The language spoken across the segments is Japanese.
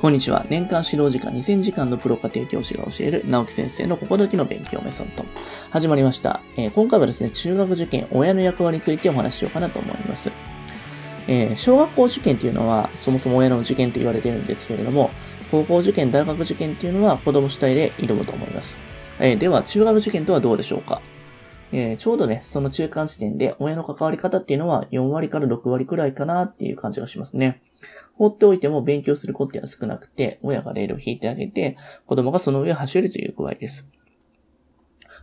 こんにちは。年間指導時間2000時間のプロ家庭教師が教える直木先生の心時の勉強メソッド。始まりました、えー、今回はですね、中学受験、親の役割についてお話ししようかなと思います。えー、小学校受験っていうのは、そもそも親の受験と言われているんですけれども、高校受験、大学受験っていうのは子供主体で挑むと思います。えー、では、中学受験とはどうでしょうか？えー、ちょうどね、その中間地点で親の関わり方っていうのは4割から6割くらいかなっていう感じがしますね。放っておいても勉強する子っては少なくて、親がレールを引いてあげて、子供がその上を走るという具合です。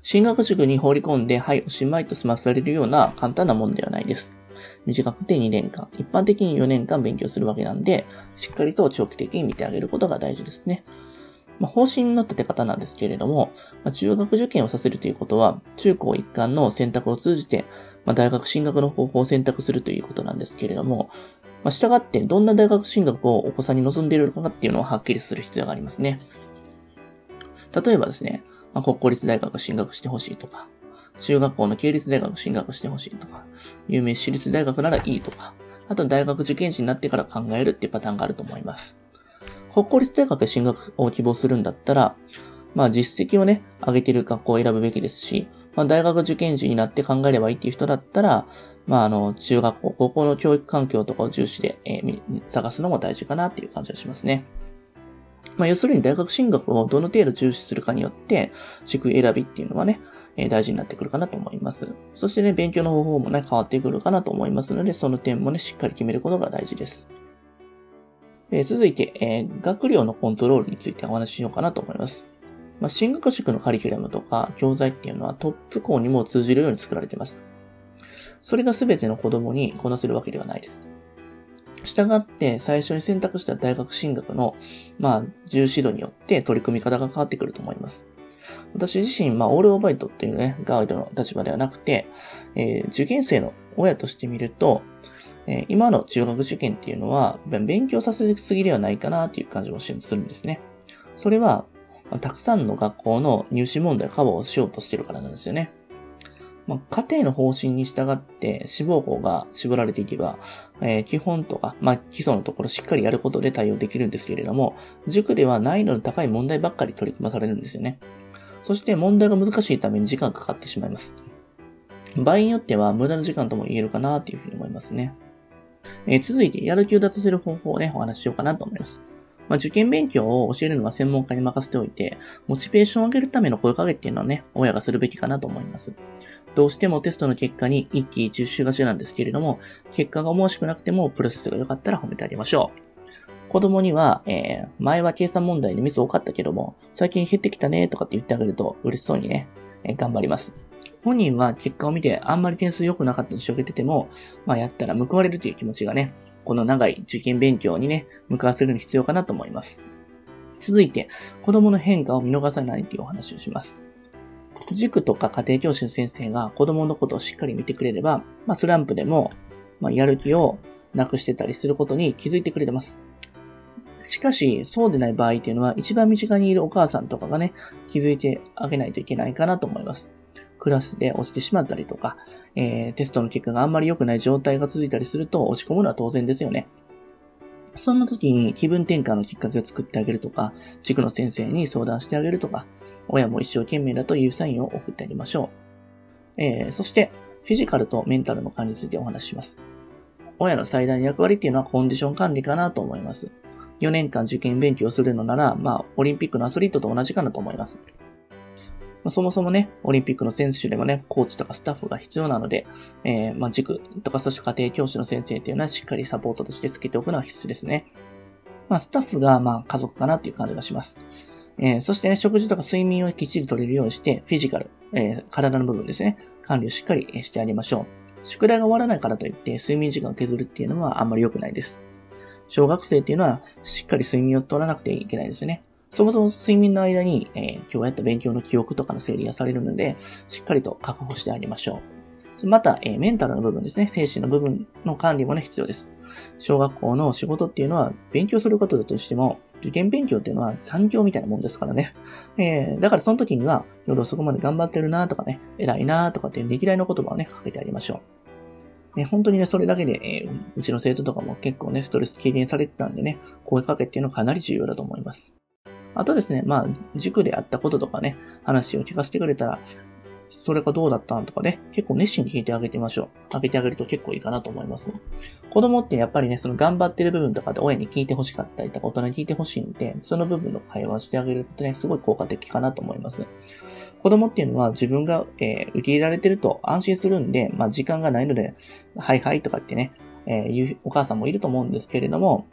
進学塾に放り込んで、はい、おしまいと済まされるような簡単なもんではないです。短くて2年間、一般的に4年間勉強するわけなんで、しっかりと長期的に見てあげることが大事ですね。まあ、方針の立て方なんですけれども、まあ、中学受験をさせるということは、中高一貫の選択を通じて、まあ、大学進学の方法を選択するということなんですけれども、まあ、従ってどんな大学進学をお子さんに望んでいるのかっていうのをはっきりする必要がありますね。例えばですね、まあ、国公立大学進学してほしいとか、中学校の系列大学進学してほしいとか、有名私立大学ならいいとか、あと大学受験士になってから考えるっていうパターンがあると思います。国公立大学進学を希望するんだったら、まあ実績をね、上げている学校を選ぶべきですし、まあ大学受験時になって考えればいいっていう人だったら、まあ、あの、中学校、高校の教育環境とかを重視で、えー、探すのも大事かなっていう感じがしますね。まあ、要するに大学進学をどの程度重視するかによって、塾選びっていうのはね、えー、大事になってくるかなと思います。そしてね、勉強の方法もね、変わってくるかなと思いますので、その点もね、しっかり決めることが大事です。えー、続いて、えー、学業のコントロールについてお話ししようかなと思います。まあ、進学塾のカリキュラムとか教材っていうのはトップ校にも通じるように作られています。それが全ての子供にこなせるわけではないです。従って、最初に選択した大学進学の、まあ、重視度によって取り組み方が変わってくると思います。私自身、まあ、オールオーバイトっていうね、ガイドの立場ではなくて、えー、受験生の親として見ると、えー、今の中学受験っていうのは、勉強させすぎではないかなっていう感じもするんですね。それは、まあ、たくさんの学校の入試問題をカバーをしようとしてるからなんですよね。まあ、家庭の方針に従って志望校が絞られていけば、えー、基本とか、まあ、基礎のところしっかりやることで対応できるんですけれども、塾では難易度の高い問題ばっかり取り組まされるんですよね。そして問題が難しいために時間がかかってしまいます。場合によっては無駄な時間とも言えるかなというふうに思いますね。えー、続いて、やる気を立たせる方法をね、お話ししようかなと思います。まあ、受験勉強を教えるのは専門家に任せておいて、モチベーションを上げるための声かけっていうのはね、親がするべきかなと思います。どうしてもテストの結果に一喜一憂しがちなんですけれども、結果が思わしくなくてもプロセスが良かったら褒めてあげましょう。子供には、えー、前は計算問題でミス多かったけども、最近減ってきたねとかって言ってあげると嬉しそうにね、えー、頑張ります。本人は結果を見てあんまり点数良くなかったとしょげてても、まあやったら報われるという気持ちがね、この長い受験勉強にね、向かわせるのに必要かなと思います。続いて、子供の変化を見逃さないというお話をします。塾とか家庭教師の先生が子供のことをしっかり見てくれれば、まあ、スランプでも、まあ、やる気をなくしてたりすることに気づいてくれてます。しかし、そうでない場合っていうのは、一番身近にいるお母さんとかがね、気づいてあげないといけないかなと思います。クラスで落ちてしまったりとか、えー、テストの結果があんまり良くない状態が続いたりすると落ち込むのは当然ですよね。そんな時に気分転換のきっかけを作ってあげるとか、塾の先生に相談してあげるとか、親も一生懸命だというサインを送ってあげましょう。えー、そして、フィジカルとメンタルの管理についてお話しします。親の最大の役割っていうのはコンディション管理かなと思います。4年間受験勉強するのなら、まあ、オリンピックのアスリートと同じかなと思います。まあ、そもそもね、オリンピックの選手でもね、コーチとかスタッフが必要なので、えー、まあ、塾とかそして家庭教師の先生っていうのはしっかりサポートとしてつけておくのは必須ですね。まあ、スタッフが、ま、家族かなっていう感じがします。えー、そしてね、食事とか睡眠をきっちり取れるようにして、フィジカル、えー、体の部分ですね、管理をしっかりしてあげましょう。宿題が終わらないからといって、睡眠時間を削るっていうのはあんまり良くないです。小学生っていうのは、しっかり睡眠を取らなくてはいけないですね。そもそも睡眠の間に、えー、今日やった勉強の記憶とかの整理がされるので、しっかりと確保してあげましょう。また、えー、メンタルの部分ですね。精神の部分の管理もね、必要です。小学校の仕事っていうのは、勉強することだとしても、受験勉強っていうのは産業みたいなもんですからね。えー、だからその時には、夜遅くまで頑張ってるなとかね、偉いなとかっていうねぎらいの言葉をね、かけてあげましょう。ね、本当にね、それだけで、えー、うちの生徒とかも結構ね、ストレス軽減されてたんでね、声かけっていうのはかなり重要だと思います。あとですね、まあ、塾であったこととかね、話を聞かせてくれたら、それがどうだったんとかね、結構熱心に聞いてあげてみましょう。あげてあげると結構いいかなと思います。子供ってやっぱりね、その頑張ってる部分とかで親に聞いてほしかったりとか大人に聞いてほしいんで、その部分の会話してあげるとね、すごい効果的かなと思います。子供っていうのは自分が、えー、受け入れられてると安心するんで、まあ時間がないので、はいはいとかってね、えー、言うお母さんもいると思うんですけれども、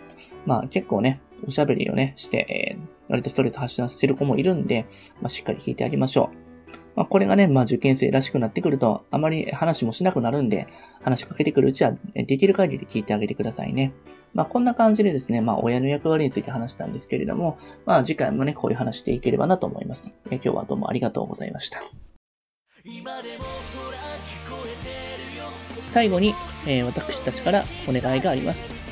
まあ結構ね、おしゃべりをね、して、えー、割とストレス発散してる子もいるんで、まあしっかり聞いてあげましょう。まあ、これがね、まあ、受験生らしくなってくると、あまり話もしなくなるんで、話しかけてくるうちは、できる限り聞いてあげてくださいね。まあ、こんな感じでですね、まあ、親の役割について話したんですけれども、まあ、次回もね、こういう話していければなと思います。え今日はどうもありがとうございました。最後に、えー、私たちからお願いがあります。